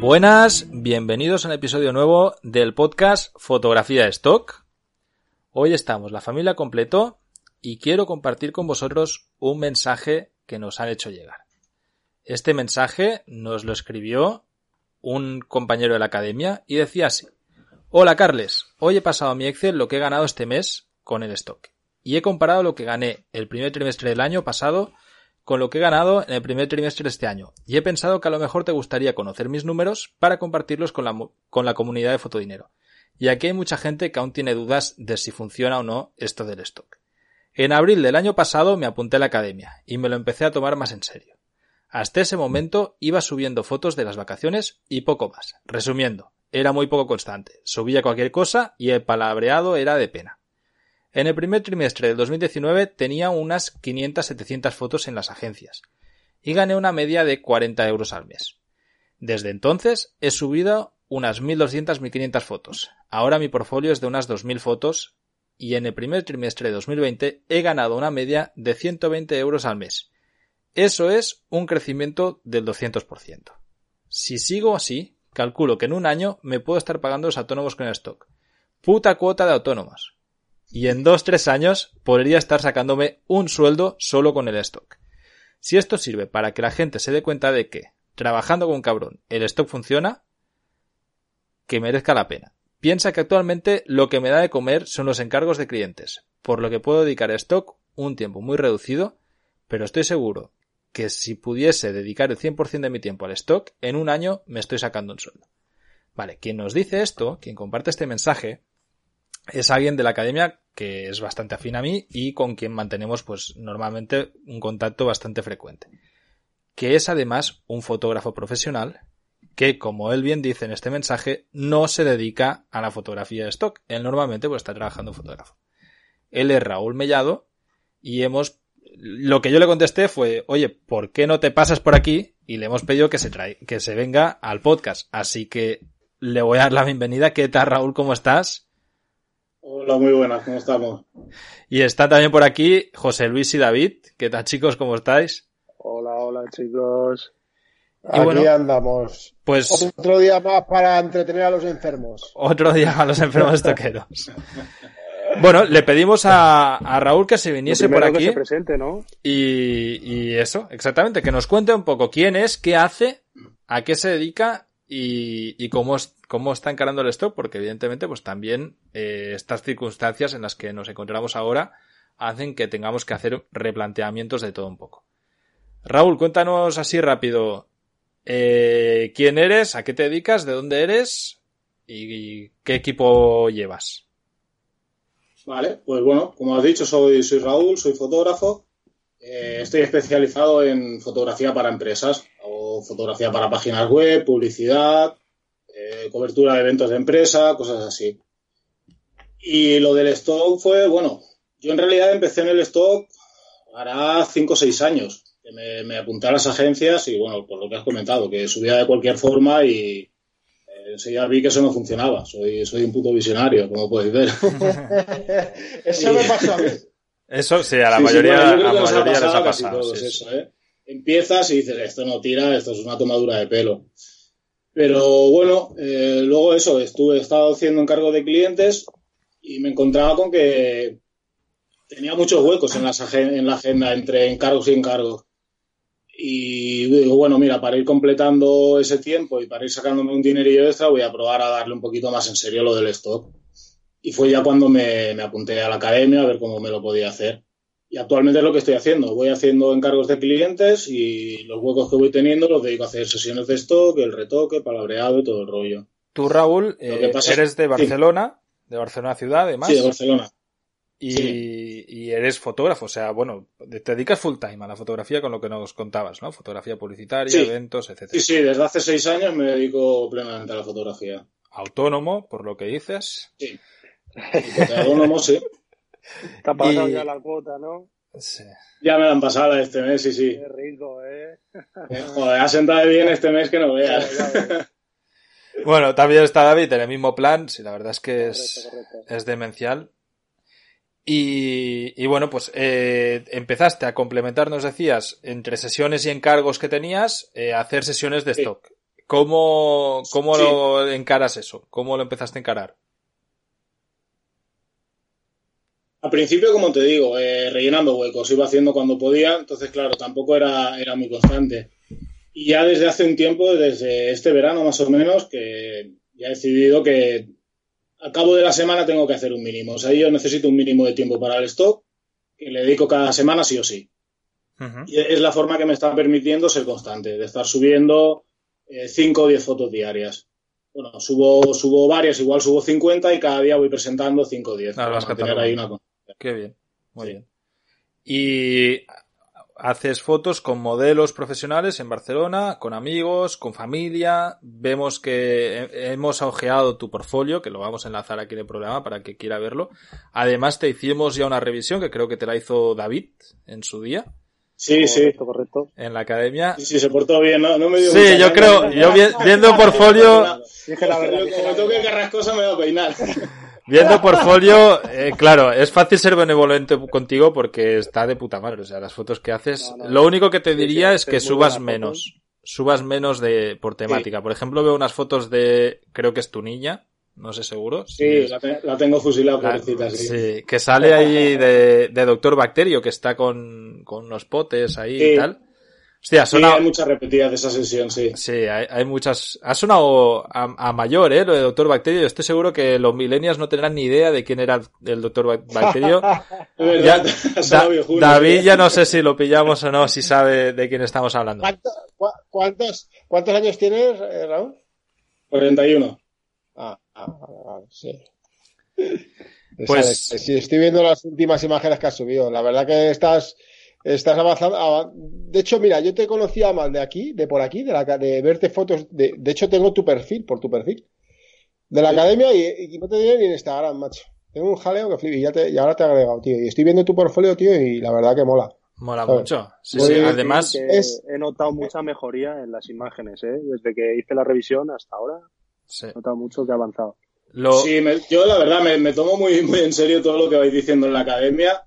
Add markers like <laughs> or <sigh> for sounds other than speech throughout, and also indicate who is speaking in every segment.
Speaker 1: Buenas, bienvenidos a un episodio nuevo del podcast Fotografía Stock. Hoy estamos la familia completo y quiero compartir con vosotros un mensaje que nos han hecho llegar. Este mensaje nos lo escribió un compañero de la academia y decía así. Hola Carles, hoy he pasado a mi Excel lo que he ganado este mes con el stock y he comparado lo que gané el primer trimestre del año pasado con lo que he ganado en el primer trimestre de este año y he pensado que a lo mejor te gustaría conocer mis números para compartirlos con la, con la comunidad de Fotodinero. Y aquí hay mucha gente que aún tiene dudas de si funciona o no esto del stock. En abril del año pasado me apunté a la academia y me lo empecé a tomar más en serio. Hasta ese momento iba subiendo fotos de las vacaciones y poco más. Resumiendo, era muy poco constante. Subía cualquier cosa y el palabreado era de pena. En el primer trimestre del 2019 tenía unas 500-700 fotos en las agencias y gané una media de 40 euros al mes. Desde entonces he subido unas 1.200-1.500 fotos. Ahora mi portfolio es de unas 2.000 fotos y en el primer trimestre de 2020 he ganado una media de 120 euros al mes. Eso es un crecimiento del 200%. Si sigo así, calculo que en un año me puedo estar pagando los autónomos con el stock. Puta cuota de autónomos y en dos tres años podría estar sacándome un sueldo solo con el stock. Si esto sirve para que la gente se dé cuenta de que, trabajando con cabrón, el stock funciona, que merezca la pena. Piensa que actualmente lo que me da de comer son los encargos de clientes, por lo que puedo dedicar a stock un tiempo muy reducido, pero estoy seguro que si pudiese dedicar el 100% de mi tiempo al stock, en un año me estoy sacando un sueldo. Vale, quien nos dice esto, quien comparte este mensaje, es alguien de la academia que es bastante afín a mí y con quien mantenemos pues normalmente un contacto bastante frecuente. Que es además un fotógrafo profesional que, como él bien dice en este mensaje, no se dedica a la fotografía de stock. Él normalmente pues está trabajando fotógrafo. Él es Raúl Mellado y hemos lo que yo le contesté fue, oye, ¿por qué no te pasas por aquí? Y le hemos pedido que se trae, que se venga al podcast. Así que le voy a dar la bienvenida. ¿Qué tal, Raúl? ¿Cómo estás?
Speaker 2: Hola, muy buenas, ¿cómo estamos?
Speaker 1: Y está también por aquí José Luis y David. ¿Qué tal, chicos? ¿Cómo estáis?
Speaker 3: Hola, hola, chicos.
Speaker 4: aquí andamos.
Speaker 1: Pues
Speaker 4: otro día más para entretener a los enfermos.
Speaker 1: Otro día a los enfermos <laughs> toqueros. bueno, le pedimos a, Raúl que se viniese por aquí.
Speaker 3: Que se presente, ¿no?
Speaker 1: Y, y eso, exactamente, que nos cuente un poco quién es, qué hace, a qué se dedica y, y cómo, cómo está encarando el stock, porque evidentemente, pues también eh, estas circunstancias en las que nos encontramos ahora hacen que tengamos que hacer replanteamientos de todo un poco. Raúl, cuéntanos así rápido eh, quién eres, a qué te dedicas, de dónde eres y, qué equipo llevas.
Speaker 2: Vale, pues bueno, como has dicho, soy, soy Raúl, soy fotógrafo. Eh, estoy especializado en fotografía para empresas o fotografía para páginas web, publicidad, eh, cobertura de eventos de empresa, cosas así. Y lo del stock fue, bueno, yo en realidad empecé en el stock hará 5 o 6 años. Que me, me, apunté a las agencias y, bueno, por lo que has comentado, que subía de cualquier forma y eh, enseguida vi que eso no funcionaba. Soy, soy un puto visionario, como podéis ver. <laughs>
Speaker 4: eso me pasó a mí.
Speaker 1: Eso sí, a la mayoría, a la mayoría les ha pasado.
Speaker 2: ¿eh? Empiezas y dices, esto no tira, esto es una tomadura de pelo. Pero bueno, eh, luego eso, estuve, he estado haciendo encargo de clientes y me encontraba con que tenía muchos huecos en, las en la agenda entre encargos y encargos. Y digo, bueno, mira, para ir completando ese tiempo y para ir sacándome un dinerillo extra, voy a probar a darle un poquito más en serio lo del stock. Y fue ya cuando me apunté a la academia a ver cómo me lo podía hacer. Y actualmente es lo que estoy haciendo. Voy haciendo encargos de clientes y los huecos que voy teniendo los dedico a hacer sesiones de stock, el retoque, palabreado y todo el rollo.
Speaker 1: Tú, Raúl, eh, eres de Barcelona, de Barcelona ciudad, además.
Speaker 2: Sí, de Barcelona.
Speaker 1: Y, eres fotógrafo, o sea, bueno, te dedicas full time a la fotografía con lo que nos contabas, ¿no? Fotografía publicitaria, eventos, etc.
Speaker 2: Sí, sí, desde hace seis años me dedico plenamente a la fotografía.
Speaker 1: Autónomo, por lo que dices.
Speaker 2: Sí. Autónomo, sí. <laughs>
Speaker 3: Te ha pasado ya la cuota, ¿no?
Speaker 2: Sí. Ya me la han pasado este mes, sí, sí.
Speaker 3: Qué rico, ¿eh?
Speaker 2: eh joder, ha sentado bien este mes que no veas.
Speaker 1: bueno, también está David en el mismo plan, sí, la verdad es que es, es demencial. Y, bueno, pues eh, empezaste a complementar, nos decías, entre sesiones y encargos que tenías, eh, a hacer sesiones de stock. ¿Cómo, cómo lo encaras eso? ¿Cómo lo empezaste a encarar?
Speaker 2: Al principio, como te digo, eh, rellenando huecos, iba haciendo cuando podía, entonces claro, tampoco era, era muy constante. Y ya desde hace un tiempo, desde este verano más o menos, que ya he decidido que al cabo de la semana tengo que hacer un mínimo. O sea, yo necesito un mínimo de tiempo para el stock, que le dedico cada semana sí o sí. Y es la forma que me está permitiendo ser constante, de estar subiendo 5 eh, o 10 fotos diarias. Bueno, subo, subo varias, igual subo 50 y cada día voy presentando 5 o 10.
Speaker 1: para tener ahí una... Qué bien, muy bien. Y haces fotos con modelos profesionales en Barcelona, con amigos, con familia. Vemos que hemos ojeado tu portfolio, que lo vamos a enlazar aquí en el programa para que quiera verlo. Además, te hicimos ya una revisión, que creo que te la hizo David en su día.
Speaker 2: Sí, sí.
Speaker 3: Correcto.
Speaker 1: En la academia.
Speaker 2: Sí, sí, se portó bien, ¿no? no me dio
Speaker 1: sí, yo creo, yo viendo portfolio...
Speaker 2: Dije la verdad. Como toque carrascosa me va a peinar.
Speaker 1: Viendo portfolio, eh, claro, es fácil ser benevolente contigo porque está de puta madre. O sea, las fotos que haces. Lo único que te diría es que subas menos. Subas menos de por temática. Por ejemplo, veo unas fotos de. Creo que es tu niña. No sé seguro.
Speaker 2: Sí, la, tengo fusilada, pobrecita, sí.
Speaker 1: sí. que sale ahí <laughs> de, de Doctor Bacterio, que está con, con unos potes ahí y tal.
Speaker 2: Hostia, ha sonado... Sí, hay muchas repetidas de esa sesión, sí.
Speaker 1: Sí, hay, hay muchas. Ha sonado a, mayor, ¿eh? Lo de Doctor Bacterio. Yo estoy seguro que los millennials no tendrán ni idea de quién era el Doctor Bacterio. <laughs> <laughs>
Speaker 2: ya,
Speaker 1: David ya no sé si lo pillamos o no, si sabe de quién estamos hablando.
Speaker 4: cuántos, ¿Cuántos años tienes, eh, Raúl?
Speaker 2: 41.
Speaker 4: Ah, ah, ah, sí. Pues sí, estoy viendo las últimas imágenes que has subido. La verdad que estás Estás avanzando. De hecho, mira, yo te conocía más de aquí, de por aquí, de, la, de verte fotos. De, de hecho, tengo tu perfil, por tu perfil. De la academia y, no te diré ni en Instagram, macho. Tengo un jaleo que flip y, ya te, y ahora te he agregado, tío. Y estoy viendo tu portfolio, tío, y la verdad que mola.
Speaker 1: Mola mucho. Sí, sí. Además,
Speaker 3: he notado mucha mejoría en las imágenes, ¿eh? Desde que hice la revisión hasta ahora. He notado mucho que ha avanzado.
Speaker 2: Sí, yo la verdad me, me, tomo muy, muy en serio todo lo que vais diciendo en la academia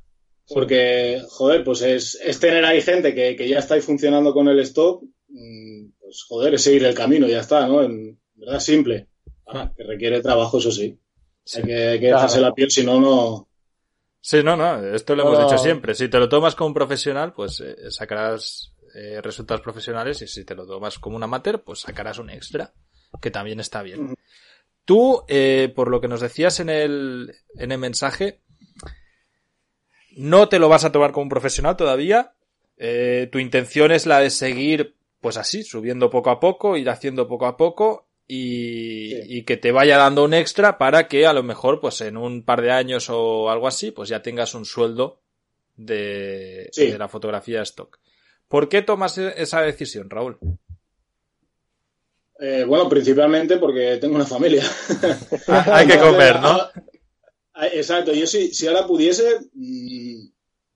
Speaker 2: porque, joder, pues es, es tener ahí gente que, que, ya está funcionando con el stock, mm, pues joder, es seguir el camino, ya está, ¿no? En verdad simple. Ah, que requiere trabajo, eso sí. Hay que, hay que dejarse la piel, si no, no.
Speaker 1: Sí, no, no, esto lo hemos dicho siempre. Si te lo tomas como un profesional, pues eh, sacarás eh, resultados profesionales y si te lo tomas como un amateur, pues sacarás un extra, que también está bien. Tú, eh, por lo que nos decías en el, en el mensaje, no te lo vas a tomar como un profesional todavía. Eh, tu intención es la de seguir, pues así, subiendo poco a poco, ir haciendo poco a poco y, que te vaya dando un extra para que a lo mejor, pues en un par de años o algo así, pues ya tengas un sueldo de, la fotografía stock. ¿Por qué tomas e-, esa decisión, Raúl?
Speaker 2: Eh, bueno, principalmente porque tengo una familia.
Speaker 1: Hay que comer, ¿no? <laughs>
Speaker 2: Ah, exacto, yo si, si ahora pudiese, mm,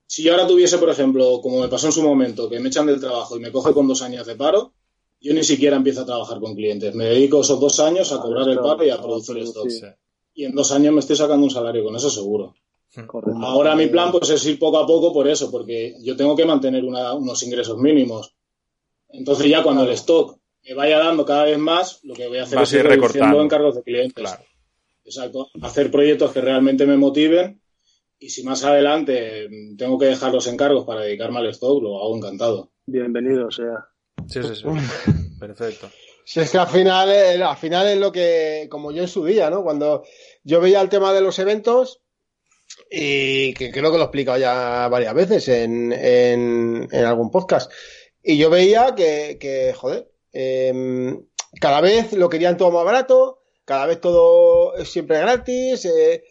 Speaker 2: si yo ahora tuviese, por ejemplo, como me pasó en su momento, que me echan del trabajo y me coge con dos años de paro, yo ni siquiera empiezo a trabajar con clientes. Me dedico esos dos años a cobrar el paro y a producir esto. Y en dos años me estoy sacando un salario con eso seguro. Ahora mi plan pues es ir poco a poco por eso, porque yo tengo que mantener unos ingresos mínimos. Entonces ya cuando el stock me vaya dando cada vez más, lo que voy a hacer es ir recortando encargos de clientes. Exacto. Hacer proyectos que realmente me motiven y si más adelante tengo que dejar los encargos para dedicarme al stock, lo hago encantado.
Speaker 3: Bienvenido sea.
Speaker 1: Sí, sí, sí. <laughs> Perfecto.
Speaker 4: Si es que al final, eh, al final es lo que, como yo en su día, ¿no? Cuando yo veía el tema de los eventos, y que creo que lo he explicado ya varias veces en, en, algún podcast, y yo veía que, que joder, em, cada vez lo querían todo más barato, cada vez todo es siempre gratis, eh,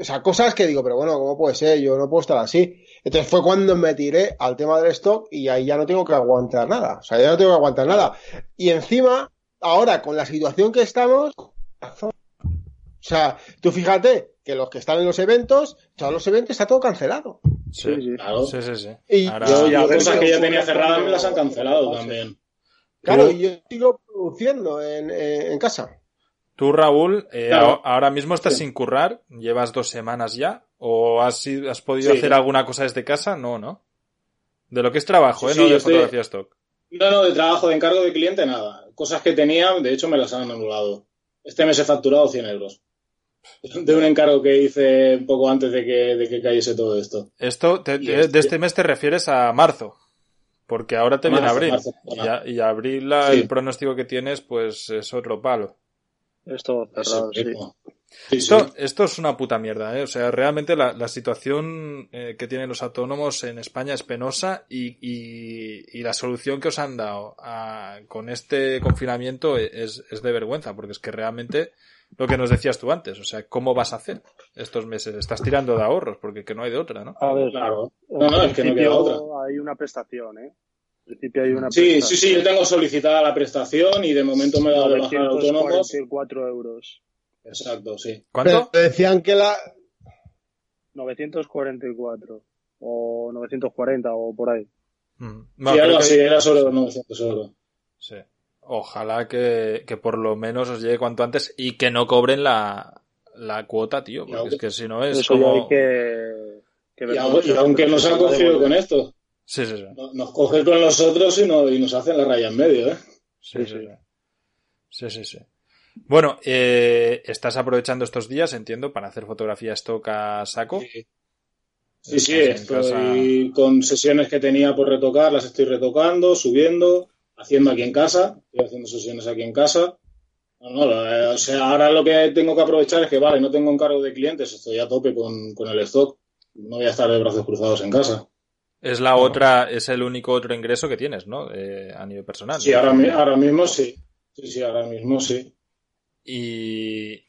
Speaker 4: o sea, cosas que digo, pero bueno, ¿cómo puede ser? Yo no puedo estar así. Entonces fue cuando me tiré al tema del stock y ahí ya no tengo que aguantar nada. O sea, ya no tengo que aguantar nada. Y encima, ahora con la situación que estamos, o sea, tú fíjate que los que están en los eventos, todos los eventos está todo cancelado.
Speaker 1: Sí, sí, claro. sí, sí, sí.
Speaker 2: Y yo, cosas que ya tenía cerradas me las han cancelado también.
Speaker 4: Claro, y yo sigo produciendo en, en casa.
Speaker 1: Tú, Raúl, eh, ahora mismo estás sin currar, llevas dos semanas ya, o has, has podido hacer alguna cosa desde casa, no, ¿no? De lo que es trabajo, ¿eh? no de fotografía stock.
Speaker 2: No, no, de trabajo, de encargo de cliente, nada. Cosas que tenía, de hecho, me las han anulado. Este mes he facturado 100 euros. <laughs> De un encargo que hice un poco antes de que, de que cayese todo esto.
Speaker 1: Esto, de, este, este mes te refieres a marzo. Porque ahora te viene abril. y, abril, el pronóstico que tienes, pues es otro palo.
Speaker 3: Esto cerrado, sí.
Speaker 1: Esto, esto, es una puta mierda, ¿eh? O sea, realmente la, la situación eh, que tienen los autónomos en España es penosa y, y, y la solución que os han dado a, con este confinamiento es, es, de vergüenza, porque es que realmente lo que nos decías tú antes, o sea, ¿cómo vas a hacer estos meses? Estás tirando de ahorros, porque que no hay de otra, ¿no?
Speaker 3: A ver, claro. No, no, es que no queda otra. Hay una prestación, ¿eh?
Speaker 2: Sí, sí, sí, yo tengo solicitada la prestación y de momento me he dado de bajar autónomos.
Speaker 3: euros.
Speaker 2: Exacto, sí.
Speaker 1: ¿Cuánto?
Speaker 4: decían que la...
Speaker 3: 944 o 940 o por ahí.
Speaker 2: Mm. sí, algo así, era solo 900 euros.
Speaker 1: Sí. Ojalá que, que, por lo menos os llegue cuanto antes y que no cobren la, la cuota, tío. Porque es que si no es como...
Speaker 2: que, y, aunque nos han cogido con esto.
Speaker 1: Sí, sí, sí.
Speaker 2: Nos coge con nosotros y, y nos hacen la raya en medio, ¿eh?
Speaker 1: Sí, sí, sí. Sí, sí, Bueno, eh, estás aprovechando estos días, entiendo, para hacer fotografía stock a saco.
Speaker 2: Sí, sí, estoy con sesiones que tenía por retocar, las estoy retocando, subiendo, haciendo aquí en casa, estoy haciendo sesiones aquí en casa. No, no, o sea, ahora lo que tengo que aprovechar es que, vale, no tengo encargo de clientes, estoy a tope con, con el stock, no voy a estar de brazos cruzados en casa.
Speaker 1: Es la otra, es el único otro ingreso que tienes, ¿no? Eh, a nivel personal.
Speaker 2: Sí, ahora, ahora, mismo sí. Sí, sí, ahora mismo sí.
Speaker 1: ¿Y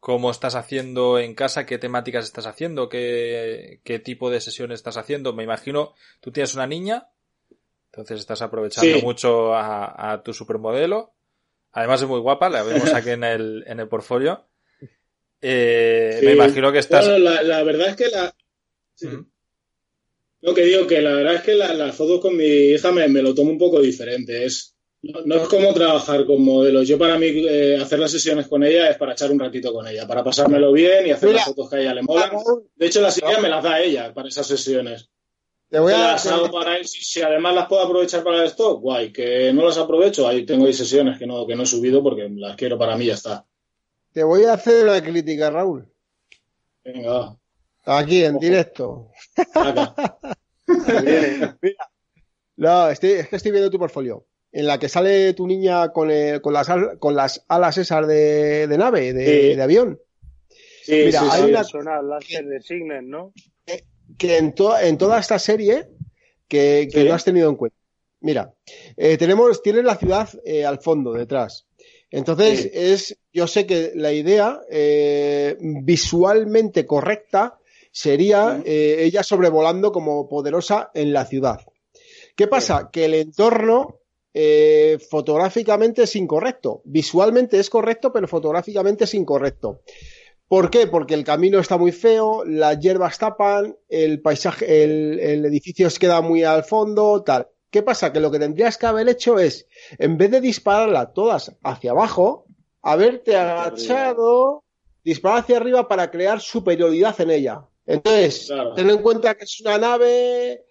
Speaker 1: cómo estás haciendo en casa? ¿Qué temáticas estás haciendo? ¿Qué, qué tipo de sesiones estás haciendo? Me imagino, tú tienes una niña, entonces estás aprovechando mucho a, tu supermodelo. Además es muy guapa, la vemos aquí en el, <laughs> en el portfolio. Eh, me imagino que estás.
Speaker 2: Bueno, la, verdad es que la. Lo que digo que la verdad es que las fotos con mi hija me, lo tomo un poco diferente. Es, no, es como trabajar con modelos. Yo para mí eh, hacer las sesiones con ella es para echar un ratito con ella, para pasármelo bien y hacer las fotos que a ella le molan. De hecho, las ideas me las da ella para esas sesiones. Te voy a... Las hago para si, además las puedo aprovechar para esto, guay. Que no las aprovecho, ahí tengo ahí sesiones que no, que no he subido porque las quiero para mí ya está.
Speaker 4: Te voy a hacer una crítica, Raúl.
Speaker 2: Venga.
Speaker 4: Aquí, en directo. <laughs> Mira, no, estoy, es que estoy viendo tu portfolio. En la que sale tu niña con, con, las, con las alas esas de, nave, de, avión.
Speaker 3: Sí, Mira, hay una que, de ¿no?
Speaker 4: Que, en, en toda esta serie que, que no has tenido en cuenta. Mira, eh, tenemos, tienes la ciudad eh, al fondo, detrás. Entonces, es, yo sé que la idea eh, visualmente correcta sería eh, ella sobrevolando como poderosa en la ciudad. ¿Qué pasa? Que el entorno eh, fotográficamente es incorrecto. Visualmente es correcto, pero fotográficamente es incorrecto. ¿Por qué? Porque el camino está muy feo, las hierbas tapan, el paisaje, el, el edificio se queda muy al fondo, tal. ¿Qué pasa? Que lo que tendrías que haber hecho es, en vez de dispararla todas hacia abajo, haberte agachado, disparar hacia arriba para crear superioridad en ella. Entonces, ten en cuenta que es una nave,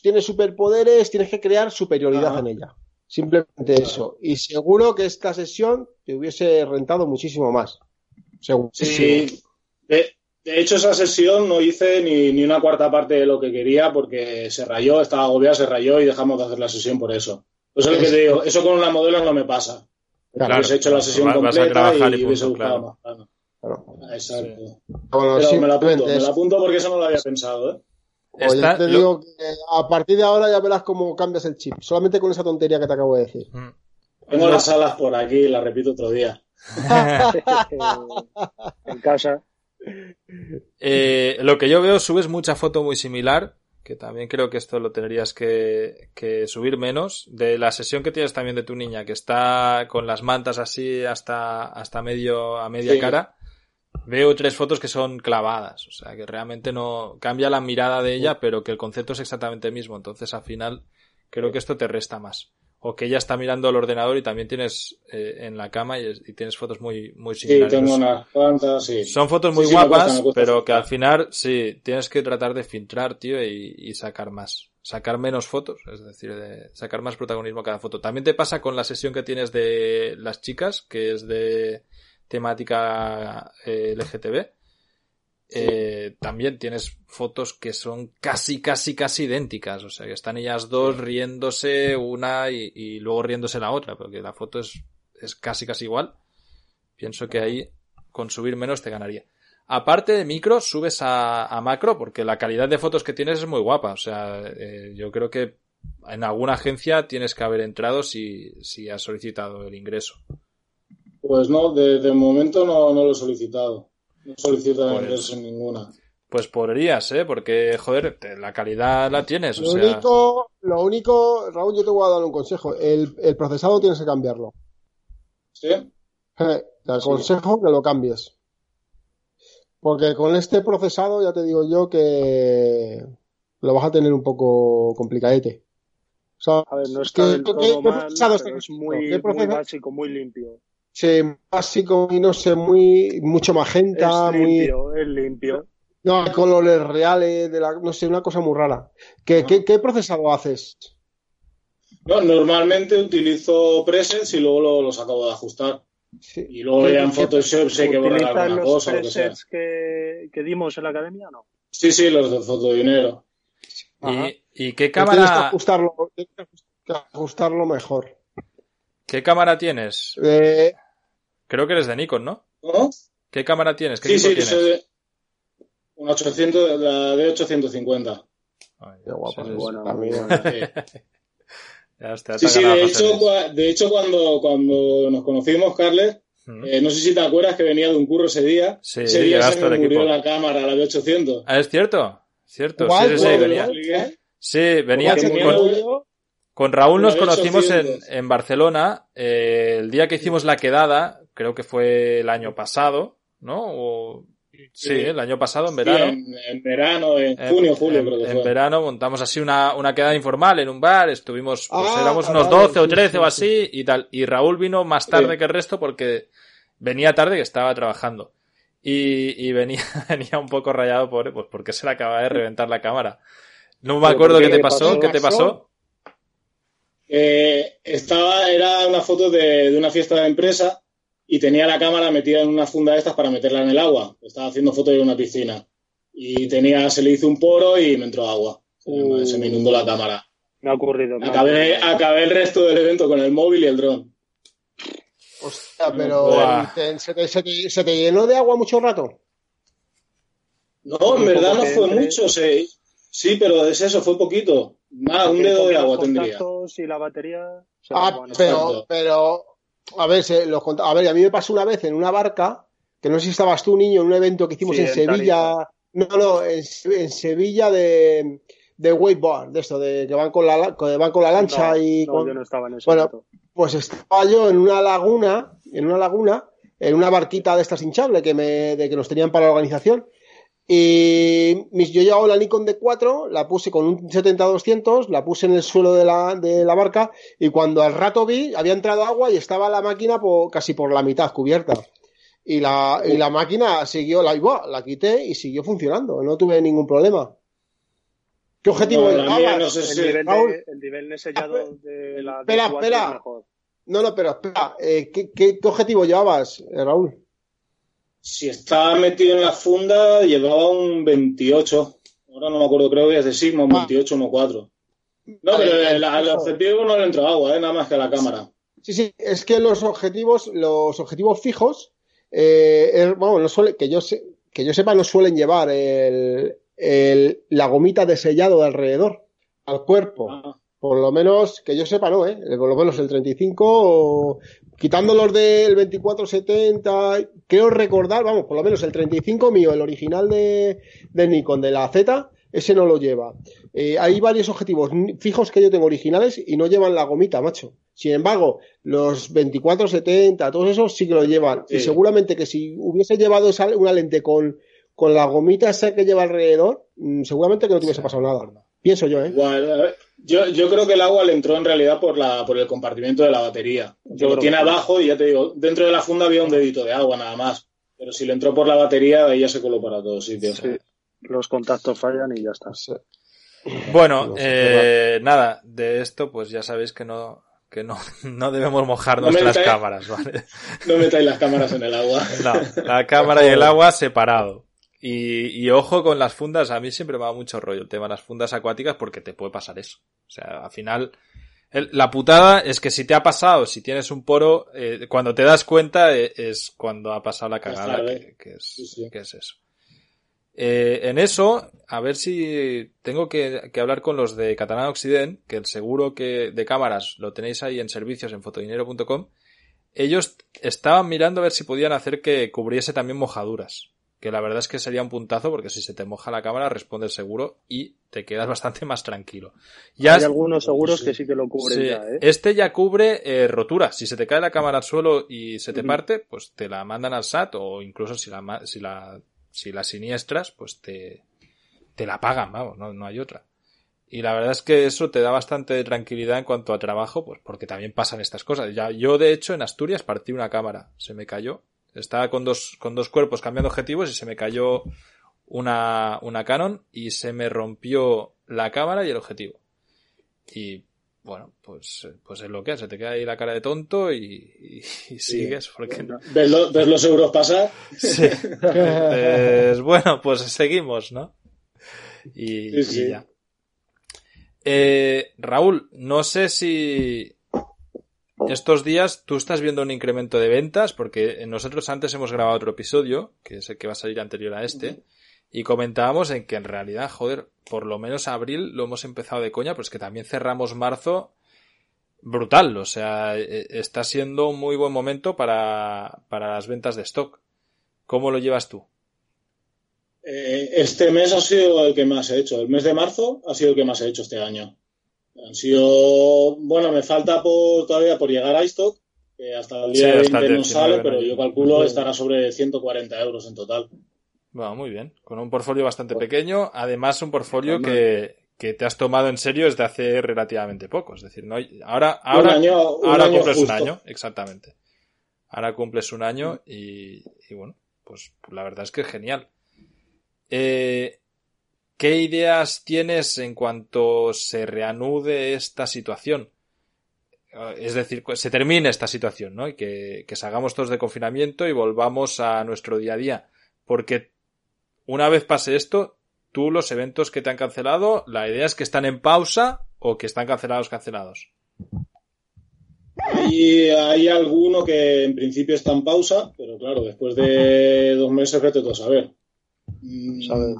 Speaker 4: tiene superpoderes, tienes que crear superioridad en ella. Simplemente eso. Y seguro que esta sesión te hubiese rentado muchísimo más.
Speaker 2: Sí. De, De hecho, esa sesión no hice ni, ni, una cuarta parte de lo que quería porque se rayó, estaba agobiado, se rayó y dejamos de hacer la sesión por eso. Eso es lo que te digo, eso con una modelo no me pasa. Claro, hubiese hecho la sesión completa y, hubiese buscado más. Claro. Exacto. Pero me la apunto, me la apunto porque eso no lo había pensado, ¿eh?
Speaker 4: Oye, te digo que a partir de ahora ya verás cómo cambias el chip. Solamente con esa tontería que te acabo de decir. Mm.
Speaker 2: Tengo las alas por aquí, la repito otro día. <laughs>
Speaker 3: en casa.
Speaker 1: Eh, lo que yo veo, subes mucha foto muy similar, que también creo que esto lo tendrías que, subir menos. De la sesión que tienes también de tu niña, que está con las mantas así hasta, hasta medio, a media cara. Veo tres fotos que son clavadas, o sea que realmente no cambia la mirada de ella, pero que el concepto es exactamente el mismo. Entonces al final creo que esto te resta más o que ella está mirando al ordenador y también tienes eh, en la cama y, tienes fotos muy, muy similares.
Speaker 2: Sí, tengo unas cuantas, sí.
Speaker 1: Son fotos muy guapas, pero que al final sí, tienes que tratar de filtrar, tío, y, sacar más. Sacar menos fotos, es decir, de sacar más protagonismo a cada foto. También te pasa con la sesión que tienes de las chicas, que es de temática eh, LGTB eh, también tienes fotos que son casi, casi, casi idénticas. O sea, que están ellas dos riéndose una y, luego riéndose la otra, porque la foto es, es casi, casi igual. Pienso que ahí con subir menos te ganaría. Aparte de micro, subes a, macro porque la calidad de fotos que tienes es muy guapa. O sea, eh, yo creo que en alguna agencia tienes que haber entrado si, si has solicitado el ingreso.
Speaker 2: Pues no, de, momento no, no lo he solicitado. No solicita pues, en ninguna.
Speaker 1: Pues podrías, ¿eh? Porque, joder, la calidad la tienes.
Speaker 4: Lo, único, lo único, Raúl, yo te voy a dar un consejo. El, procesado tienes que cambiarlo.
Speaker 2: ¿Sí?
Speaker 4: Eh, te aconsejo que lo cambies. Porque con este procesado ya te digo yo que lo vas a tener un poco complicadete.
Speaker 3: a ver, no está del todo mal, es muy, muy básico, muy limpio
Speaker 4: básico y no sé, muy, mucho magenta,
Speaker 3: es limpio, muy. Es limpio.
Speaker 4: No, hay colores reales, de la, no sé, una cosa muy rara. ¿Qué, ¿qué, qué procesado haces?
Speaker 2: No, normalmente utilizo presets y luego los acabo de ajustar. Y luego ya en Photoshop sé que borrar alguna cosa o lo que sea.
Speaker 3: Que, que dimos en la academia no?
Speaker 2: Sí, sí, los de fotodinero.
Speaker 1: ¿Y, ¿Y qué cámara? Tienes
Speaker 4: que ajustarlo, tienes que ajustarlo mejor.
Speaker 1: ¿Qué cámara tienes?
Speaker 4: Eh,
Speaker 1: Creo que eres de Nikon, ¿no?
Speaker 2: ¿No?
Speaker 1: ¿Qué cámara tienes? ¿Qué
Speaker 2: sí, sí, tienes? soy una 800, la de 850.
Speaker 4: Ay, qué guapa. Sí, bueno, <laughs>
Speaker 1: ya está,
Speaker 2: sí, sí, de hecho, de hecho cuando, cuando nos conocimos, Carles, eh, no sé si te acuerdas que venía de un curro ese día.
Speaker 1: Sí,
Speaker 2: ese día se me murió la cámara, la de 800.
Speaker 1: Ah, es cierto. Cierto. Sí, sí, venía. Sí, venía con, con Raúl nos conocimos en, en Barcelona eh, el día que hicimos la quedada, creo que fue el año pasado, ¿no? O, sí, el año pasado, en verano.
Speaker 2: en, verano, en junio, julio, creo que
Speaker 1: fue. En verano montamos así una, una quedada informal en un bar, estuvimos, pues ah, éramos unos 12 o 13 o así y tal. Y Raúl vino más tarde que el resto porque venía tarde que estaba trabajando. Y, y venía, <laughs> venía un poco rayado por, pues porque se le acaba de reventar la cámara. No me acuerdo qué te pasó, qué te pasó.
Speaker 2: Eh, estaba, era una foto de, de, una fiesta de empresa y tenía la cámara metida en una funda de estas para meterla en el agua. Estaba haciendo fotos de una piscina. Y tenía, se le hizo un poro y me entró agua. Se, me, inundó la cámara.
Speaker 3: Me ha ocurrido.
Speaker 2: acabé, acabé el resto del evento con el móvil y el dron.
Speaker 4: Hostia, pero ¿se, te, se, te, llenó de agua mucho rato?
Speaker 2: No, en verdad no fue mucho. Sí, sí, pero es eso, fue poquito. Nada, un dedo de agua tendría.
Speaker 3: Y la batería.
Speaker 4: Ah, pero, pero, a ver, se, los, a ver, a mí me pasó una vez en una barca, que no sé si estabas tú, niño, en un evento que hicimos en, Sevilla. No, no, en, Sevilla de, de wakeboard, de esto, de que van con la, van con la lancha y.
Speaker 3: No, yo no estaba en ese
Speaker 4: Bueno, pues estaba yo en una laguna, en una laguna, en una barquita de estas hinchable que me, de que nos tenían para la organización. Y yo llevaba la Nikon D4, la puse con un 70-200, la puse en el suelo de la, de la barca y cuando al rato vi, había entrado agua y estaba la máquina casi por la mitad cubierta. Y la, y la máquina siguió, la, la quité y siguió funcionando, no tuve ningún problema. ¿Qué objetivo
Speaker 3: no, el, nivel de, sellado de la
Speaker 4: espera, espera. No, no, pero espera, eh, ¿qué, qué, objetivo llevabas, eh, Raúl?
Speaker 2: Si estaba metido en la funda, llevaba un 28. Ahora no me acuerdo, creo que es de Sigma, un 28 o 4. No, pero el, objetivo no le entró agua, ¿eh? nada más que a la cámara.
Speaker 4: Sí, sí, es que los objetivos, los objetivos fijos, eh, bueno, no suele, que yo que yo sepa, no suelen llevar el, la gomita de sellado de alrededor al cuerpo. Ah. Por lo menos, que yo sepa, no, ¿eh? Por lo menos el 35, quitando los del 2470, creo recordar, vamos, por lo menos el 35 mío, el original de, de Nikon, de la Z, ese no lo lleva. Eh, hay varios objetivos fijos que yo tengo originales y no llevan la gomita, macho. Sin embargo, los 24-70, todos esos sí que lo llevan. Y seguramente que si hubiese llevado una lente con, con la gomita esa que lleva alrededor, mm, seguramente que no te hubiese pasado nada. Pienso yo, ¿eh?
Speaker 2: yo, yo creo que el agua le entró en realidad por, la, por el compartimento de la batería. Yo lo tiene abajo y ya te digo, dentro de la funda había un dedito de agua nada más. Pero si le entró por la batería, ahí ya se coló para todos sitios. Sí
Speaker 3: los contactos fallan y ya está.
Speaker 1: Bueno, eh, nada, de esto pues ya sabéis que no, que no, <laughs> no debemos mojar nuestras cámaras, ¿vale? <laughs>
Speaker 2: No metáis las cámaras en el agua.
Speaker 1: No, la cámara y el agua separado. Y, y, ojo con las fundas, a mí siempre me va mucho rollo el tema de las fundas acuáticas porque te puede pasar eso. O sea, al final, la putada es que si te ha pasado, si tienes un poro, eh, cuando te das cuenta eh, es cuando ha pasado la cagada, que, es, que es eso. Eh, en eso, a ver si tengo que, hablar con los de Catalán Occident, que el seguro que de cámaras lo tenéis ahí en servicios en fotodinero.com. Ellos estaban mirando a ver si podían hacer que cubriese también mojaduras. Que la verdad es que sería un puntazo porque si se te moja la cámara responde seguro y te quedas <laughs> bastante más tranquilo.
Speaker 3: Ya Hay algunos seguros que sí que lo cubren ya, ¿eh?
Speaker 1: Este ya cubre eh, rotura. Si se te cae la cámara al suelo y se te parte, pues te la mandan al SAT o incluso si la, si la si la siniestras, pues te, te la pagan, vamos, no, no hay otra. Y la verdad es que eso te da bastante tranquilidad en cuanto a trabajo, pues porque también pasan estas cosas. Ya, yo de hecho en Asturias partí una cámara, se me cayó. Estaba con dos, con dos cuerpos cambiando objetivos y se me cayó una, una Canon y se me rompió la cámara y el objetivo. Y bueno, pues, pues es lo que es, se te queda ahí la cara de tonto y, sigues. Porque...
Speaker 2: ¿Ves, los euros pasar? <laughs>
Speaker 1: Sí. Pues, bueno, pues seguimos, ¿no? Y, ya. Eh, Raúl, no sé si estos días tú estás viendo un incremento de ventas, porque nosotros antes hemos grabado otro episodio, que es el que va a salir anterior a este, y comentábamos en que en realidad, joder, por lo menos abril lo hemos empezado de coña, pues que también cerramos marzo brutal. O sea, e, e, está siendo un muy buen momento para, para las ventas de stock. ¿Cómo lo llevas tú?
Speaker 2: Eh, este mes ha sido el que más he hecho. El mes de marzo ha sido el que más he hecho este año. Han sido, bueno, me falta por, todavía por llegar a iStock, que hasta el día 20 no sale, pero yo calculo estará sobre 140 euros en total.
Speaker 1: Bueno, muy bien. Con un portfolio bastante pequeño, además un portfolio que, que, te has tomado en serio desde hace relativamente poco. Es decir, no ahora, ahora, ahora cumples un año, exactamente. Ahora cumples un año y, y bueno, pues la verdad es que es genial. Eh, ¿Qué ideas tienes en cuanto se reanude esta situación? Es decir, se termine esta situación, ¿no? Y que, que salgamos todos de confinamiento y volvamos a nuestro día a día. Porque una vez pase esto, tú los eventos que te han cancelado, la idea es que están en pausa o que están cancelados, cancelados.
Speaker 2: Y hay alguno que en principio está en pausa, pero claro, después de dos meses vete todo a saber.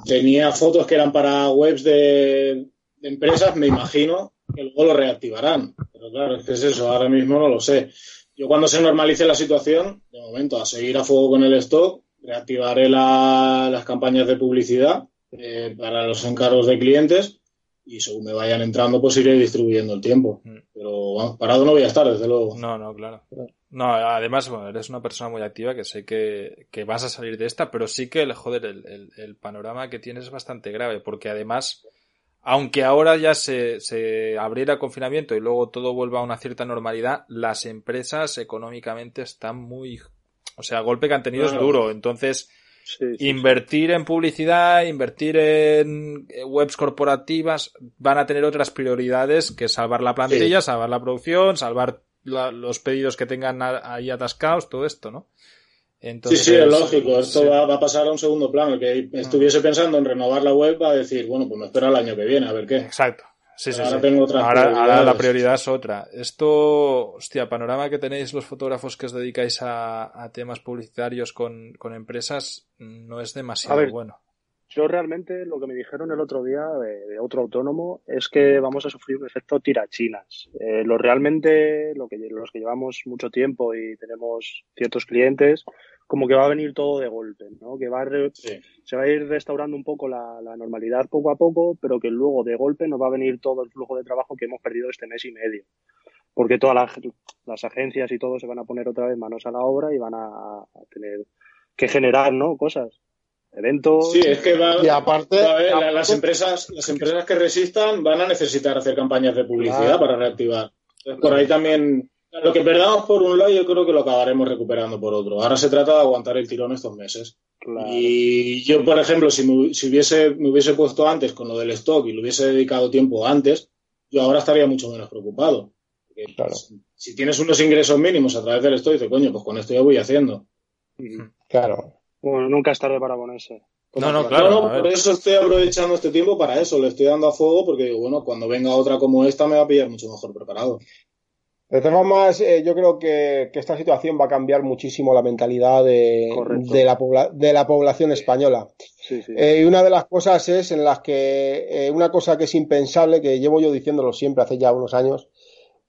Speaker 2: Tenía fotos que eran para webs de, empresas, me imagino que luego lo reactivarán. Pero claro, es que es eso, ahora mismo no lo sé. Yo cuando se normalice la situación, de momento a seguir a fuego con el stock, reactivaré las campañas de publicidad eh, para los encargos de clientes y según me vayan entrando, pues iré distribuyendo el tiempo. Mm. Pero parado no voy a estar, desde luego.
Speaker 1: No, no, claro. No, además, bueno, eres una persona muy activa que sé que, que vas a salir de esta, pero sí que, joder, el, el, panorama que tienes es bastante grave, porque además, aunque ahora ya se, se abriera confinamiento y luego todo vuelva a una cierta normalidad, las empresas económicamente están muy o sea, el golpe que han tenido es duro. Entonces, invertir en publicidad, invertir en webs corporativas, van a tener otras prioridades que salvar la plantilla, salvar la producción, salvar los pedidos que tengan ahí atascados, todo esto, ¿no?
Speaker 2: sí, sí, es lógico. Esto va, a pasar a un segundo plano. El que estuviese pensando en renovar la web va a decir, bueno, pues me espera el año que viene, a ver qué.
Speaker 1: Exacto. Sí, sí, ahora, tengo otra ahora, la prioridad es otra. Esto, hostia, panorama que tenéis los fotógrafos que os dedicáis a, temas publicitarios con, empresas no es demasiado bueno.
Speaker 3: Yo realmente lo que me dijeron el otro día de, otro autónomo es que vamos a sufrir un efecto tirachinas. Eh, lo realmente, lo que, los que llevamos mucho tiempo y tenemos ciertos clientes, como que va a venir todo de golpe, ¿no? Que va se va a ir restaurando un poco la, normalidad poco a poco, pero que luego de golpe nos va a venir todo el flujo de trabajo que hemos perdido este mes y medio. Porque todas las, agencias y todo se van a poner otra vez manos a la obra y van a, tener que generar, ¿no? Cosas. Eventos.
Speaker 2: Sí, es que va, y aparte, las empresas, las empresas que resistan van a necesitar hacer campañas de publicidad para reactivar. por ahí también lo que perdamos por un lado, yo creo que lo acabaremos recuperando por otro. Ahora se trata de aguantar el tirón estos meses. Y yo, por ejemplo, si, me, hubiese, me hubiese puesto antes con lo del stock y lo hubiese dedicado tiempo antes, yo ahora estaría mucho menos preocupado. claro. si, tienes unos ingresos mínimos a través del stock, dices, coño, pues con esto ya voy haciendo.
Speaker 3: Claro. Bueno, nunca es tarde para ponerse.
Speaker 1: No, no, claro.
Speaker 2: por eso estoy aprovechando este tiempo para eso. Le estoy dando a fuego porque, bueno, cuando venga otra como esta me va a pillar mucho mejor preparado.
Speaker 4: De todas formas, eh, yo creo que, esta situación va a cambiar muchísimo la mentalidad de, de, la, de la, población española. Eh, y una de las cosas es en las que, eh, una cosa que es impensable, que llevo yo diciéndolo siempre hace ya unos años,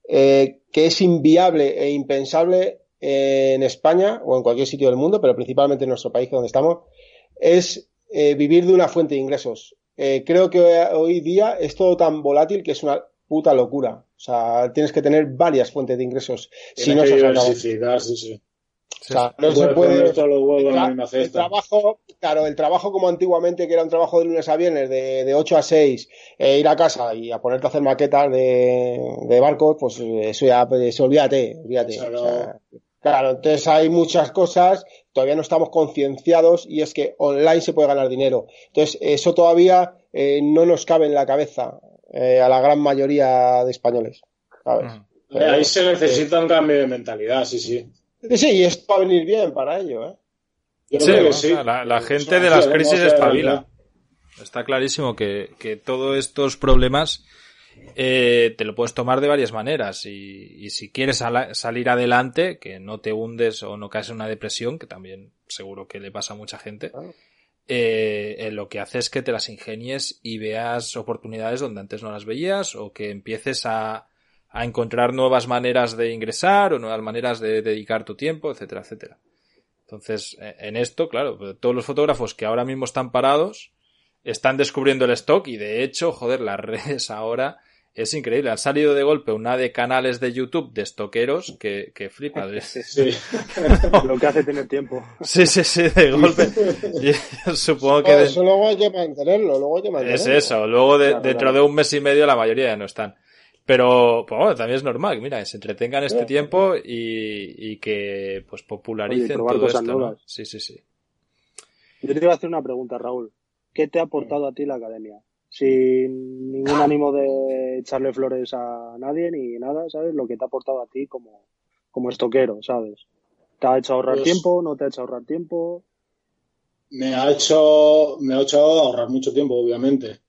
Speaker 4: que es inviable e impensable en España o en cualquier sitio del mundo, pero principalmente en nuestro país, donde estamos, es vivir de una fuente de ingresos. creo que hoy día es todo tan volátil que es una puta locura. O sea, tienes que tener varias fuentes de ingresos. si no se
Speaker 2: sí, sí.
Speaker 4: O sea, no se puede. El, trabajo, claro, el trabajo como antiguamente, que era un trabajo de lunes a viernes, de, de 8 a 6, e ir a casa y a ponerte a hacer maquetas de, de barcos, pues eso ya, pues, olvídate, olvídate. Claro, entonces hay muchas cosas, todavía no estamos concienciados y es que online se puede ganar dinero. Entonces, eso todavía eh, no nos cabe en la cabeza. Eh, a la gran mayoría de españoles. ¿sabes?
Speaker 2: Ahí se necesita un cambio de mentalidad, sí, sí.
Speaker 4: Sí, y esto va a venir bien para ello, ¿eh?
Speaker 1: sí, La, gente de las crisis espabila. Está clarísimo que, todos estos problemas eh, te lo puedes tomar de varias maneras y, si quieres salir adelante, que no te hundes o no caes en una depresión, que también seguro que le pasa a mucha gente, eh, lo que hace es que te las ingenies y veas oportunidades donde antes no las veías o que empieces a, a encontrar nuevas maneras de ingresar o nuevas maneras de dedicar tu tiempo, etcétera, etcétera. Entonces, e, en esto, claro, todos los fotógrafos que ahora mismo están parados están descubriendo el stock y de hecho, joder, las <laughs> redes ahora es increíble. Han salido de golpe una de canales de YouTube de estoqueros que, que flipa.
Speaker 3: Sí. <laughs> Lo que hace tener tiempo.
Speaker 1: Sí, sí, sí, de golpe. supongo que.
Speaker 4: Eso luego hay que mantenerlo, luego hay que mantenerlo.
Speaker 1: Es eso, luego dentro de un mes y medio la mayoría ya no están. Pero, pues bueno, también es normal, mira, que se entretengan este tiempo y, y, que pues popularicen todo esto. Sí, sí, sí.
Speaker 3: Yo te iba a hacer una pregunta, Raúl. ¿Qué te ha aportado a ti la academia? Sin ningún ánimo de echarle flores a nadie ni nada, ¿sabes? Lo que te ha aportado a ti como, como estoquero, ¿sabes? ¿Te ha hecho ahorrar pues tiempo? ¿No te ha hecho ahorrar tiempo?
Speaker 2: Me ha hecho, me ha hecho ahorrar mucho tiempo, obviamente.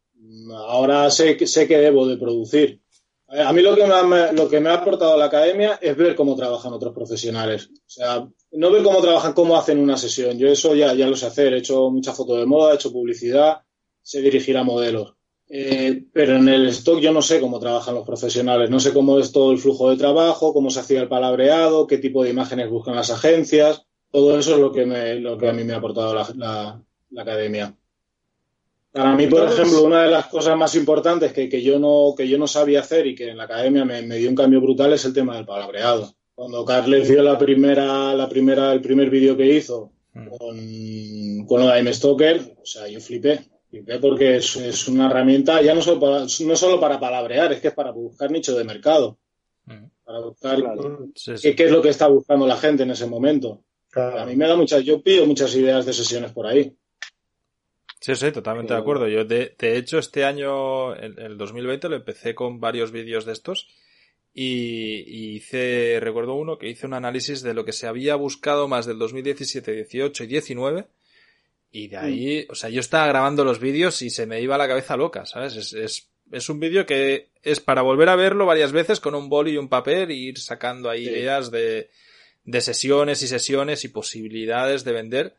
Speaker 2: Ahora sé, sé que debo de producir. Eh, a mí lo que, me, lo que me ha aportado la academia es ver cómo trabajan otros profesionales. O sea, no ver cómo trabajan, cómo hacen una sesión. Yo eso ya, ya lo sé hacer. He hecho mucha foto de moda, he hecho publicidad se dirigirá a modelos. Eh, pero en el stock yo no sé cómo trabajan los profesionales, no sé cómo es todo el flujo de trabajo, cómo se hacía el palabreado, qué tipo de imágenes buscan las agencias, todo eso es lo que, me, lo que a mí me ha aportado la, academia. Para mí, por ejemplo, una de las cosas más importantes que, que, yo, no, que yo no sabía hacer y que en la academia me, dio un cambio brutal es el tema del palabreado. Cuando Carles dio la primera, la primera, el primer vídeo que hizo mm. con, con lo de Stoker, o sea, yo flipé porque es, una herramienta ya no solo, para, no solo para palabrear, es que es para buscar nicho de mercado. Mm. Para buscar qué, es lo que está buscando la gente en ese momento. A mí me da muchas, yo pido muchas ideas de sesiones por ahí.
Speaker 1: Sí, sí, totalmente de acuerdo. Yo, de, hecho, este año, el, el 2020, lo empecé con varios vídeos de estos y, hice, recuerdo uno que hice un análisis de lo que se había buscado más del 2017, 18 y 19 y de ahí, o sea, yo estaba grabando los vídeos y se me iba la cabeza loca, ¿sabes? Es, es, es un vídeo que es para volver a verlo varias veces con un boli y un papel e ir sacando ahí ideas de, de sesiones y sesiones y posibilidades de vender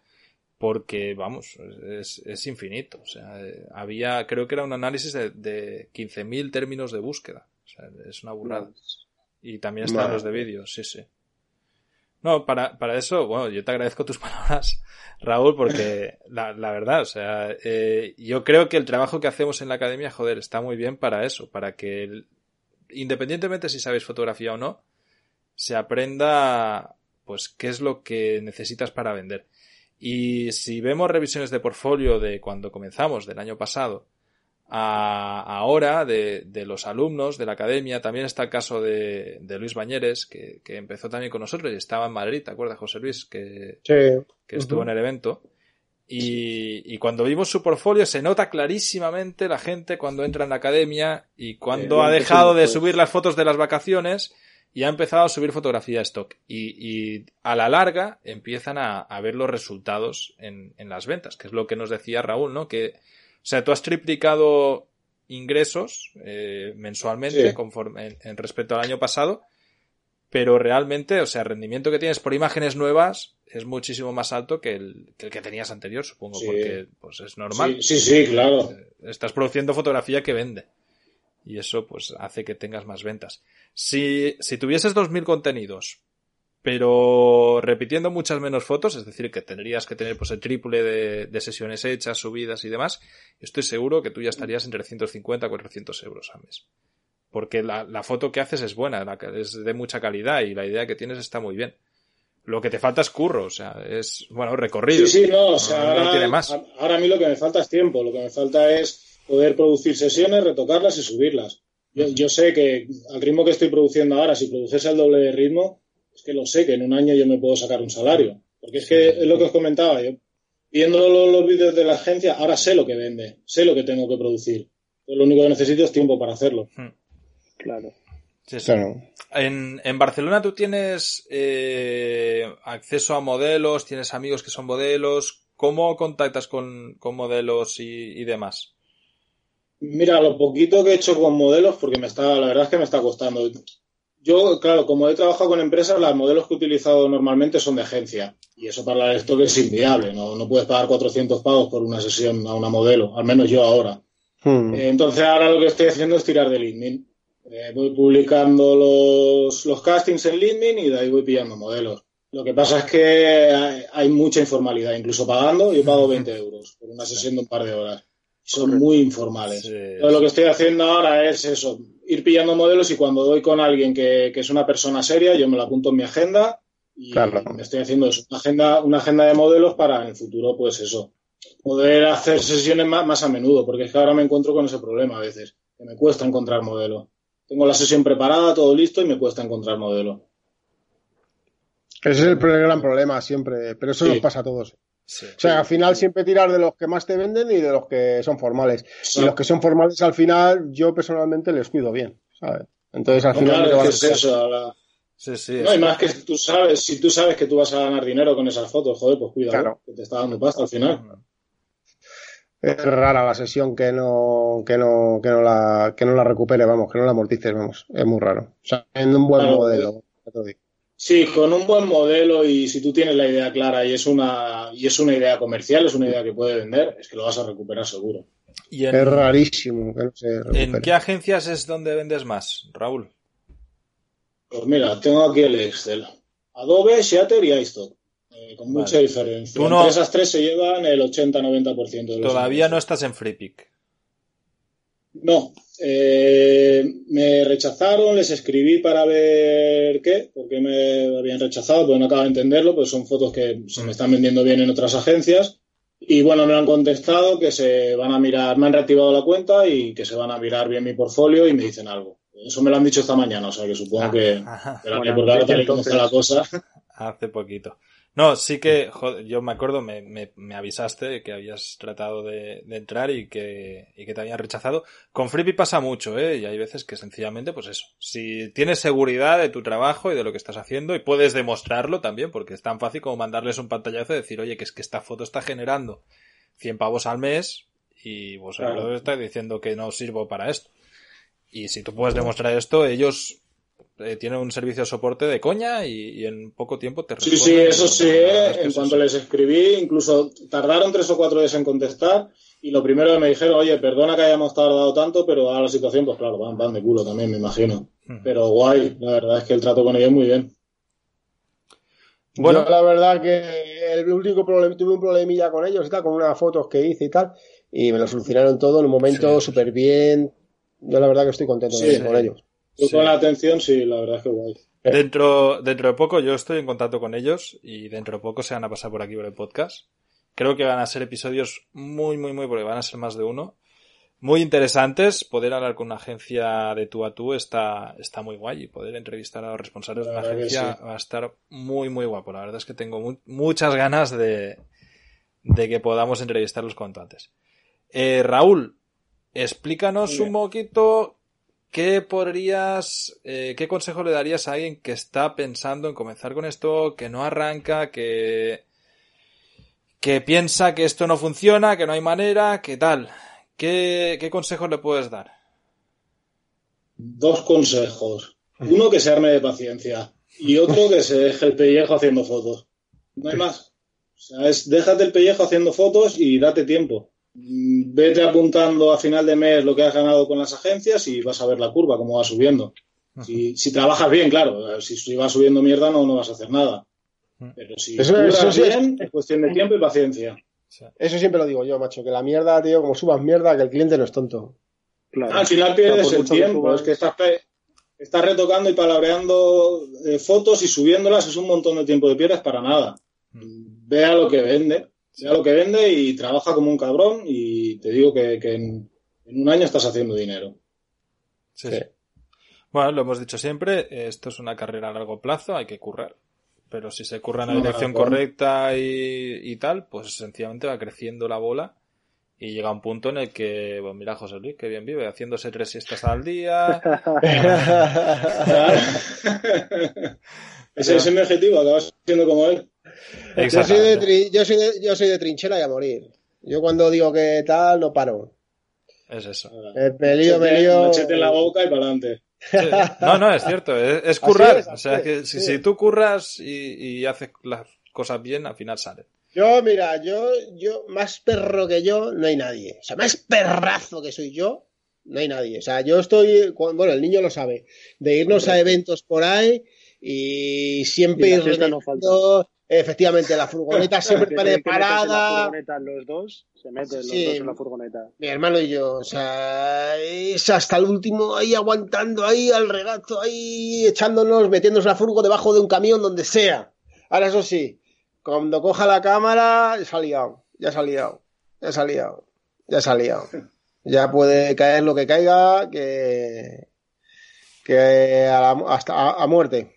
Speaker 1: porque, vamos, es, es infinito. O sea, había, creo que era un análisis de, de 15.000 términos de búsqueda. O sea, es una burrada. Y también están los de vídeos, sí, sí. No, para, para eso, bueno, yo te agradezco tus <laughs> palabras, Raúl, porque la, la verdad, o sea, eh, yo creo que el trabajo que hacemos en la academia, joder, está muy bien para eso, para que, independientemente si sabes fotografía o no, se aprenda, pues, qué es lo que necesitas para vender. Y si vemos revisiones de portfolio de cuando comenzamos, del año pasado, a ahora, de, de los alumnos de la academia, también está el caso de, de Luis Bañeres, que, que, empezó también con nosotros y estaba en Madrid, ¿te acuerdas, José Luis? Que,
Speaker 4: sí.
Speaker 1: que estuvo en el evento. Y, y, cuando vimos su portfolio se nota clarísimamente la gente cuando entra en la academia y cuando eh, ha dejado de subir las fotos de las vacaciones y ha empezado a subir fotografía stock. Y, y a la larga empiezan a, a ver los resultados en, en, las ventas, que es lo que nos decía Raúl, ¿no? Que, o sea, tú has triplicado ingresos eh, mensualmente sí. conforme, en, en, respecto al año pasado, pero realmente, o sea, el rendimiento que tienes por imágenes nuevas es muchísimo más alto que el que, el que tenías anterior, supongo, sí. porque pues es normal.
Speaker 2: Sí, sí, sí, claro.
Speaker 1: Estás produciendo fotografía que vende y eso pues hace que tengas más ventas. Si, si tuvieses 2.000 contenidos, pero repitiendo muchas menos fotos, es decir, que tendrías que tener pues el triple de, de sesiones hechas, subidas y demás, estoy seguro que tú ya estarías en 350 400 euros al mes. Porque la, la foto que haces es buena, la, es de mucha calidad y la idea que tienes está muy bien. Lo que te falta es curro, o sea, es, bueno, recorrido.
Speaker 2: Sí, sí, no, o sea, no, ahora, no tiene más. ahora a mí lo que me falta es tiempo, lo que me falta es poder producir sesiones, retocarlas y subirlas. Yo, yo, sé que al ritmo que estoy produciendo ahora, si produjese el doble de ritmo, es que lo sé, que en un año yo me puedo sacar un salario. Porque es que es lo que os comentaba, yo viendo los, los vídeos de la agencia, ahora sé lo que vende, sé lo que tengo que producir. Entonces, lo único que necesito es tiempo para hacerlo.
Speaker 3: Hmm. Claro.
Speaker 1: Sí, sí. Claro. En, en, Barcelona tú tienes eh, acceso a modelos, tienes amigos que son modelos. ¿Cómo contactas con, con modelos y, y demás?
Speaker 2: Mira, lo poquito que he hecho con modelos, porque me está, la verdad es que me está costando. Yo, claro, como he trabajado con empresas, los modelos que he utilizado normalmente son de agencia. Y eso para el stock es inviable. No, no puedes pagar 400 pagos por una sesión a una modelo, al menos yo ahora. Hmm. Eh, entonces ahora lo que estoy haciendo es tirar de LinkedIn. Eh, voy publicando los, los castings en LinkedIn y de ahí voy pillando modelos. Lo que pasa es que hay, hay mucha informalidad, incluso pagando, yo pago 20 euros por una sesión de un par de horas son muy informales. Sí, Entonces, lo que estoy haciendo ahora es eso, ir pillando modelos y cuando doy con alguien que, que es una persona seria, yo me lo apunto en mi agenda y claro. me estoy haciendo eso, una agenda, una agenda de modelos para en el futuro, pues eso, poder hacer sesiones más, más a menudo, porque es que ahora me encuentro con ese problema a veces, que me cuesta encontrar modelo. Tengo la sesión preparada, todo listo y me cuesta encontrar modelo.
Speaker 4: Ese es el gran problema siempre, pero eso sí. nos pasa a todos. Sí, o sea, al final siempre tirar de los que más te venden y de los que son formales. Sí. Y los que son formales al final, yo personalmente les cuido bien, ¿sabes? Entonces al
Speaker 2: no,
Speaker 4: final.
Speaker 2: Claro, es eso, ahora... Sí, sí. No, y más que tú sabes, si tú sabes que tú vas a ganar dinero con esas fotos, joder, pues cuidado, claro. que te está dando pasta al final.
Speaker 4: Es rara la sesión que no, que no, que no la, que no la recupere, vamos, que no la amortices, vamos. Es muy raro. O sea, en un buen claro, modelo.
Speaker 2: Eh... Sí, con un buen modelo y si tú tienes la idea clara y es una y es una idea comercial, es una idea que puede vender, es que lo vas a recuperar seguro.
Speaker 4: ¿Y en, es rarísimo que no se recupere.
Speaker 1: ¿En qué agencias es donde vendes más, Raúl?
Speaker 2: Pues mira, tengo aquí el Excel. Adobe, Shatter y iStock. Eh, con mucha vale. diferencia. No, Entre esas tres se llevan el 80-90% de
Speaker 1: los Todavía no estás en FreePick.
Speaker 2: No, eh, me rechazaron, les escribí para ver qué, porque me habían rechazado, porque no acabo de entenderlo, pues son fotos que se me están vendiendo bien en otras agencias. Y bueno, me han contestado que se van a mirar, me han reactivado la cuenta y que se van a mirar bien mi portfolio y me dicen algo. Eso me lo han dicho esta mañana, o sea que supongo que.
Speaker 1: Ah,
Speaker 2: pero bueno, porque ahora tal y como está la cosa. <laughs>
Speaker 1: Hace poquito. No, sí que, joder, yo me acuerdo, me, me, me avisaste que habías tratado de, de, entrar y que, y que te habían rechazado. Con Freebie pasa mucho, ¿eh? Y hay veces que sencillamente, pues eso, si tienes seguridad de tu trabajo y de lo que estás haciendo y puedes demostrarlo también, porque es tan fácil como mandarles un pantallazo y decir, oye, que es que esta foto está generando 100 pavos al mes y vosotros claro. estáis diciendo que no sirvo para esto. Y si tú puedes demostrar esto, ellos eh, tienen un servicio de soporte de coña y, y en poco tiempo te
Speaker 2: responden. Sí, sí, eso sí, eh, en cuanto les escribí, incluso tardaron tres o cuatro días en contestar y lo primero que me dijeron, oye, perdona que hayamos tardado tanto, pero ahora la situación, pues claro, van, van de culo también, me imagino. Hmm. Pero guay, la verdad es que el trato con ellos es muy bien.
Speaker 4: Bueno, Yo, la verdad que el único problema, tuve un problemilla con ellos y tal, con unas fotos que hice y tal, y me lo solucionaron todo en un momento súper sí. bien. Yo la verdad que estoy contento sí, con ellos.
Speaker 2: Tú sí. con la atención, sí, la verdad es que guay.
Speaker 1: Dentro, dentro de poco yo estoy en contacto con ellos y dentro de poco se van a pasar por aquí por el podcast. Creo que van a ser episodios muy, muy, muy, porque van a ser más de uno. Muy interesantes. Poder hablar con una agencia de tú a tú está, está muy guay y poder entrevistar a los responsables de una agencia sí. va a estar muy, muy guapo. La verdad es que tengo mu muchas ganas de, de que podamos entrevistarlos cuanto antes. Eh, Raúl, explícanos un poquito ¿qué podrías, eh, qué consejo le darías a alguien que está pensando en comenzar con esto, que no arranca, que, que piensa que esto no funciona, que no hay manera, qué tal? ¿Qué, qué consejos le puedes dar?
Speaker 2: Dos consejos. Uno que se arme de paciencia y otro que se deje el pellejo haciendo fotos. No hay más. O sea, es déjate el pellejo haciendo fotos y date tiempo vete apuntando a final de mes lo que has ganado con las agencias y vas a ver la curva, cómo va subiendo. Si, si trabajas bien, claro, si, si vas subiendo mierda no, no vas a hacer nada. Pero si eso, eso sí bien, es... es cuestión de tiempo y paciencia.
Speaker 4: Eso siempre lo digo yo, macho, que la mierda, tío, como subas mierda, que el cliente no es tonto.
Speaker 2: Claro. Al final pierdes el tiempo, es que estás, estás retocando y palabreando eh, fotos y subiéndolas, es un montón de tiempo de pierdes para nada. Vea lo que vende sea lo que vende y trabaja como un cabrón y te digo que, que en, en, un año estás haciendo dinero.
Speaker 1: Sí, sí. Bueno, lo hemos dicho siempre, esto es una carrera a largo plazo, hay que currar. Pero si se curra en la no, dirección correcta y, y, tal, pues sencillamente va creciendo la bola y llega un punto en el que, bueno, mira José Luis, que bien vive, haciéndose tres siestas al día. <laughs>
Speaker 2: ese es mi objetivo, acabas siendo como él.
Speaker 4: Yo soy, de, yo, soy de, yo soy de trinchera y a morir. Yo cuando digo que tal, no paro.
Speaker 1: Es eso.
Speaker 4: El pelío, me lío.
Speaker 2: Machete en la boca y para adelante.
Speaker 1: Sí. No, no, es cierto. Es, es currar. Es, o sea, que si, sí. si tú curras y, y, haces las cosas bien, al final sale.
Speaker 4: Yo, mira, yo, yo, más perro que yo, no hay nadie. O sea, más perrazo que soy yo, no hay nadie. O sea, yo estoy, bueno, el niño lo sabe, de irnos a eventos por ahí y siempre
Speaker 3: y ir no falta.
Speaker 4: Efectivamente, la furgoneta <laughs> siempre preparada.
Speaker 3: Los dos, se meten sí, los dos en la furgoneta.
Speaker 4: Mi hermano y yo, o sea, es hasta el último ahí aguantando ahí al regato, ahí echándonos, metiéndonos la furgo debajo de un camión, donde sea. Ahora, eso sí, cuando coja la cámara, ya se ha liado, ya se ha liado, ya se ha liado, ya se ha liado. <laughs> Ya puede caer lo que caiga, que, que a la, hasta a, a muerte.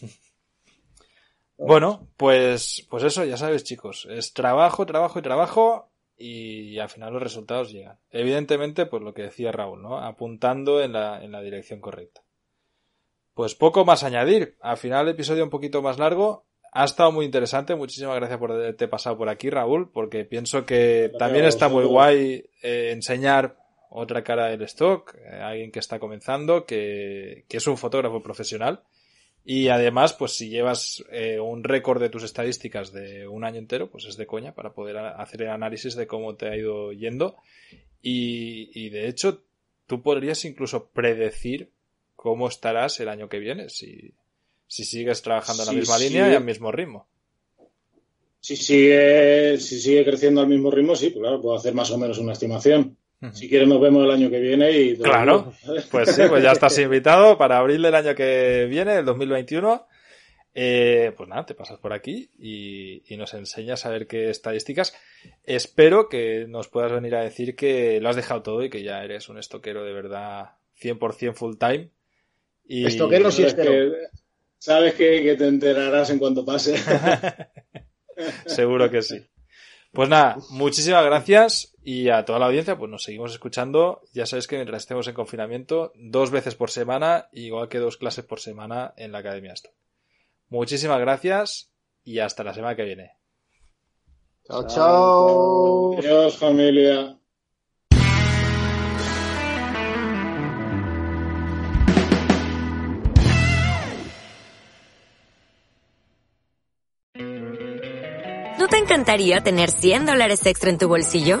Speaker 4: <laughs>
Speaker 1: Bueno, pues, pues eso, ya sabes, chicos. Es trabajo, trabajo y trabajo y al final los resultados llegan. Evidentemente, pues lo que decía Raúl, ¿no? Apuntando en la, en la dirección correcta. Pues poco más añadir. Al final el episodio un poquito más largo. Ha estado muy interesante. Muchísimas gracias por haberte pasado por aquí, Raúl, porque pienso que también está muy guay eh, enseñar otra cara del stock, eh, alguien que está comenzando, que, que es un fotógrafo profesional y además, pues si llevas eh, un récord de tus estadísticas de un año entero, pues es de coña para poder hacer el análisis de cómo te ha ido yendo. Y, y de hecho, tú podrías incluso predecir cómo estarás el año que viene si, si sigues trabajando en la misma sí. línea y al mismo ritmo.
Speaker 2: Si sigue, si sigue creciendo al mismo ritmo, sí, pues claro, puedo hacer más o menos una estimación. Si quieres nos vemos el año que viene y...
Speaker 1: Claro, pues sí, pues ya estás invitado para abril del año que viene, el 2021. Eh, pues nada, te pasas por aquí y, y, nos enseñas a ver qué estadísticas. Espero que nos puedas venir a decir que lo has dejado todo y que ya eres un estoquero de verdad 100% full time.
Speaker 4: Y... Estoquero sí es
Speaker 2: que Sabes que, que, te enterarás en cuanto pase. <laughs>
Speaker 1: Seguro que sí. Pues nada, muchísimas gracias y a toda la audiencia, pues nos seguimos escuchando. Ya sabéis que mientras estemos en confinamiento, dos veces por semana, igual que dos clases por semana en la Academia Stock. Muchísimas gracias y hasta la semana que viene.
Speaker 4: Chao, chao.
Speaker 2: Adiós, familia.
Speaker 5: ¿No te encantaría tener 100 dólares extra en tu bolsillo?